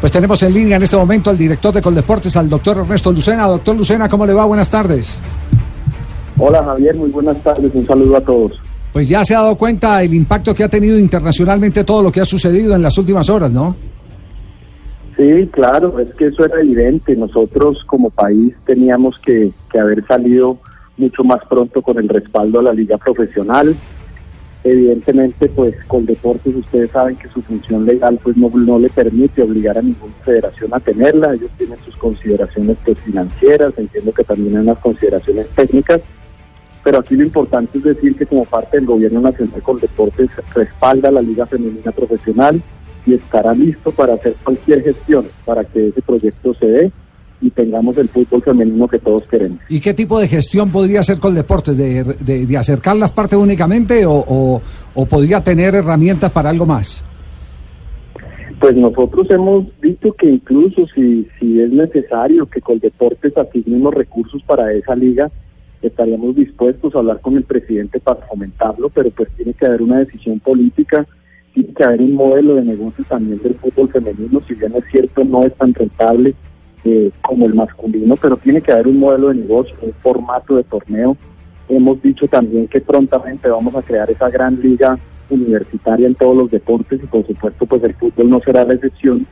Pues tenemos en línea en este momento al director de Coldeportes, al doctor Ernesto Lucena. Doctor Lucena, ¿cómo le va? Buenas tardes. Hola Javier, muy buenas tardes. Un saludo a todos. Pues ya se ha dado cuenta el impacto que ha tenido internacionalmente todo lo que ha sucedido en las últimas horas, ¿no? Sí, claro, es que eso era evidente. Nosotros como país teníamos que, que haber salido mucho más pronto con el respaldo a la liga profesional. Evidentemente, pues con deportes ustedes saben que su función legal pues no, no le permite obligar a ninguna federación a tenerla. Ellos tienen sus consideraciones pues, financieras, entiendo que también hay unas consideraciones técnicas. Pero aquí lo importante es decir que como parte del gobierno nacional con deportes respalda la liga femenina profesional y estará listo para hacer cualquier gestión para que ese proyecto se dé y tengamos el fútbol femenino que todos queremos. ¿Y qué tipo de gestión podría hacer Coldeportes? ¿De, de, de acercar las partes únicamente o, o, o podría tener herramientas para algo más? Pues nosotros hemos visto que incluso si, si es necesario que Coldeportes asigne unos recursos para esa liga, estaríamos dispuestos a hablar con el presidente para fomentarlo, pero pues tiene que haber una decisión política, tiene que haber un modelo de negocio también del fútbol femenino, si bien es cierto no es tan rentable eh, como el masculino, pero tiene que haber un modelo de negocio, un formato de torneo. Hemos dicho también que prontamente vamos a crear esa gran liga universitaria en todos los deportes y por supuesto pues el fútbol no será la excepción.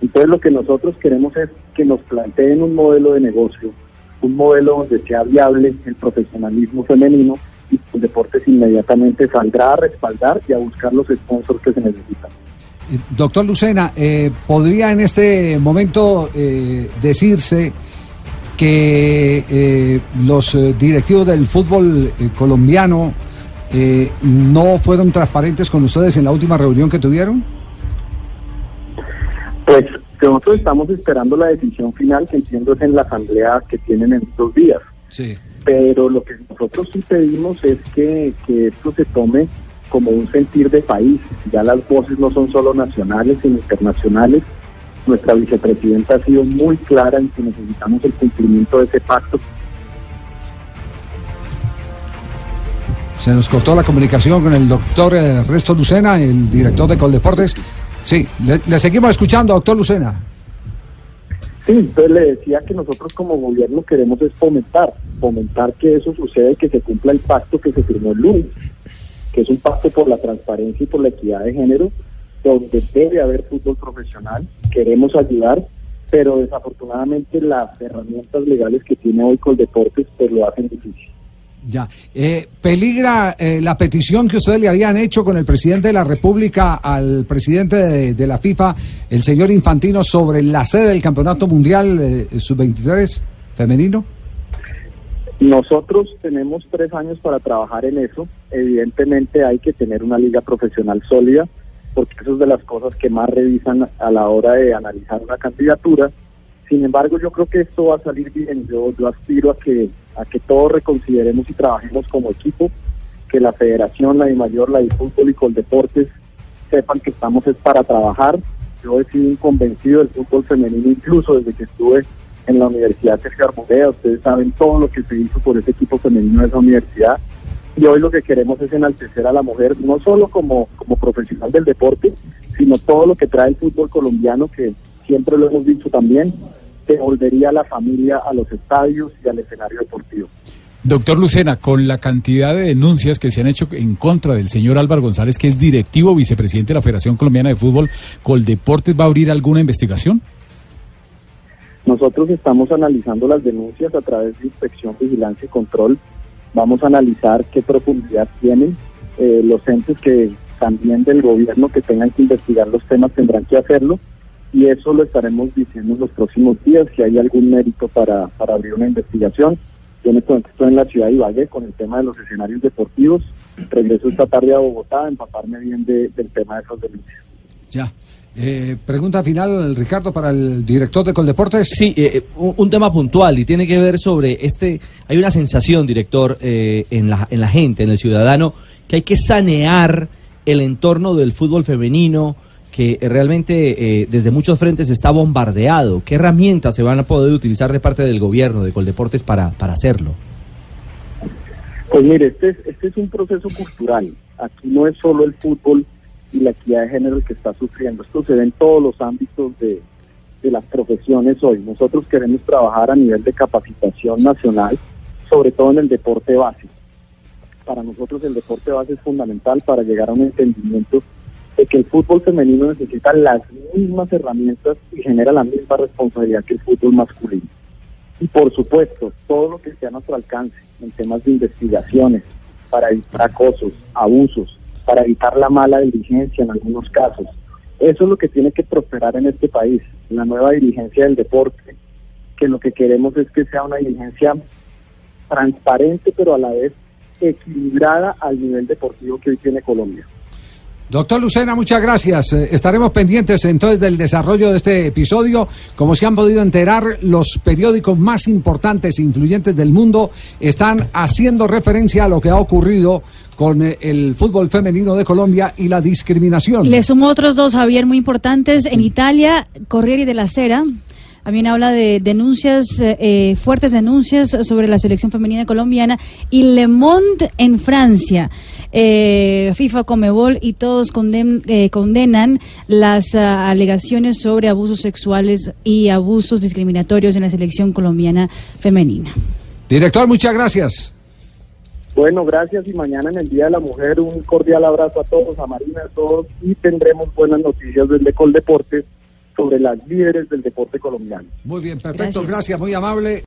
Entonces lo que nosotros queremos es que nos planteen un modelo de negocio un modelo donde sea viable el profesionalismo femenino y el deportes inmediatamente saldrá a respaldar y a buscar los sponsors que se necesitan. Doctor Lucena, eh, ¿podría en este momento eh, decirse que eh, los directivos del fútbol colombiano no fueron transparentes con ustedes en la última reunión que tuvieron? Pues nosotros estamos esperando la decisión final, que entiendo es en la asamblea que tienen en dos días. Sí. Pero lo que nosotros sí pedimos es que, que esto se tome como un sentir de país. Ya las voces no son solo nacionales, sino internacionales. Nuestra vicepresidenta ha sido muy clara en que necesitamos el cumplimiento de ese pacto. Se nos cortó la comunicación con el doctor Resto Lucena, el director de Coldeportes. Sí, le, le, seguimos escuchando, doctor Lucena. Sí, entonces le decía que nosotros como gobierno queremos es fomentar, fomentar que eso sucede, que se cumpla el pacto que se firmó el lunes, que es un pacto por la transparencia y por la equidad de género, donde debe haber fútbol profesional, queremos ayudar, pero desafortunadamente las herramientas legales que tiene hoy Coldeportes pues lo hacen difícil. Ya. Eh, ¿Peligra eh, la petición que ustedes le habían hecho con el presidente de la República al presidente de, de la FIFA, el señor Infantino, sobre la sede del Campeonato Mundial eh, Sub-23 femenino? Nosotros tenemos tres años para trabajar en eso. Evidentemente hay que tener una liga profesional sólida, porque eso es de las cosas que más revisan a la hora de analizar una candidatura. Sin embargo, yo creo que esto va a salir bien. Yo, aspiro a que a que todos reconsideremos y trabajemos como equipo, que la federación, la de mayor, la de fútbol y con deportes sepan que estamos es para trabajar. Yo he sido un convencido del fútbol femenino incluso desde que estuve en la Universidad Sergio Arboleda. Ustedes saben todo lo que se hizo por ese equipo femenino de esa universidad. Y hoy lo que queremos es enaltecer a la mujer, no solo como, como profesional del deporte, sino todo lo que trae el fútbol colombiano, que siempre lo hemos dicho también, que volvería la familia a los estadios y al escenario deportivo. Doctor Lucena, con la cantidad de denuncias que se han hecho en contra del señor Álvaro González, que es directivo vicepresidente de la Federación Colombiana de Fútbol, ¿Coldeportes va a abrir alguna investigación? Nosotros estamos analizando las denuncias a través de inspección, vigilancia y control. Vamos a analizar qué profundidad tienen eh, los entes que también del gobierno que tengan que investigar los temas tendrán que hacerlo y eso lo estaremos diciendo en los próximos días, si hay algún mérito para, para abrir una investigación. Yo en momento estoy en la ciudad de Ibagué con el tema de los escenarios deportivos. Regreso esta tarde a Bogotá a empaparme bien de, del tema de esas denuncias. Ya. Eh, pregunta final, Ricardo, para el director de Coldeportes. Sí, eh, un, un tema puntual y tiene que ver sobre este. Hay una sensación, director, eh, en, la, en la gente, en el ciudadano, que hay que sanear el entorno del fútbol femenino que eh, realmente eh, desde muchos frentes está bombardeado. ¿Qué herramientas se van a poder utilizar de parte del gobierno de Coldeportes para, para hacerlo? Pues mire, este es, este es un proceso cultural. Aquí no es solo el fútbol y la equidad de género que está sufriendo. Esto se ve en todos los ámbitos de, de las profesiones hoy. Nosotros queremos trabajar a nivel de capacitación nacional, sobre todo en el deporte base. Para nosotros el deporte base es fundamental para llegar a un entendimiento de que el fútbol femenino necesita las mismas herramientas y genera la misma responsabilidad que el fútbol masculino. Y por supuesto, todo lo que esté a nuestro alcance en temas de investigaciones para evitar acosos, abusos, para evitar la mala dirigencia en algunos casos. Eso es lo que tiene que prosperar en este país, la nueva dirigencia del deporte, que lo que queremos es que sea una dirigencia transparente, pero a la vez equilibrada al nivel deportivo que hoy tiene Colombia. Doctor Lucena, muchas gracias. Eh, estaremos pendientes entonces del desarrollo de este episodio. Como se han podido enterar, los periódicos más importantes e influyentes del mundo están haciendo referencia a lo que ha ocurrido con eh, el fútbol femenino de Colombia y la discriminación. Le sumo otros dos, Javier, muy importantes. En Italia, Corriere de la Sera también habla de denuncias, eh, fuertes denuncias sobre la selección femenina colombiana. Y Le Monde en Francia, eh, FIFA, Comebol y todos conden, eh, condenan las uh, alegaciones sobre abusos sexuales y abusos discriminatorios en la selección colombiana femenina. Director, muchas gracias. Bueno, gracias y mañana en el Día de la Mujer un cordial abrazo a todos, a Marina, a todos y tendremos buenas noticias desde Coldeportes sobre las líderes del deporte colombiano. Muy bien, perfecto, gracias, gracias muy amable.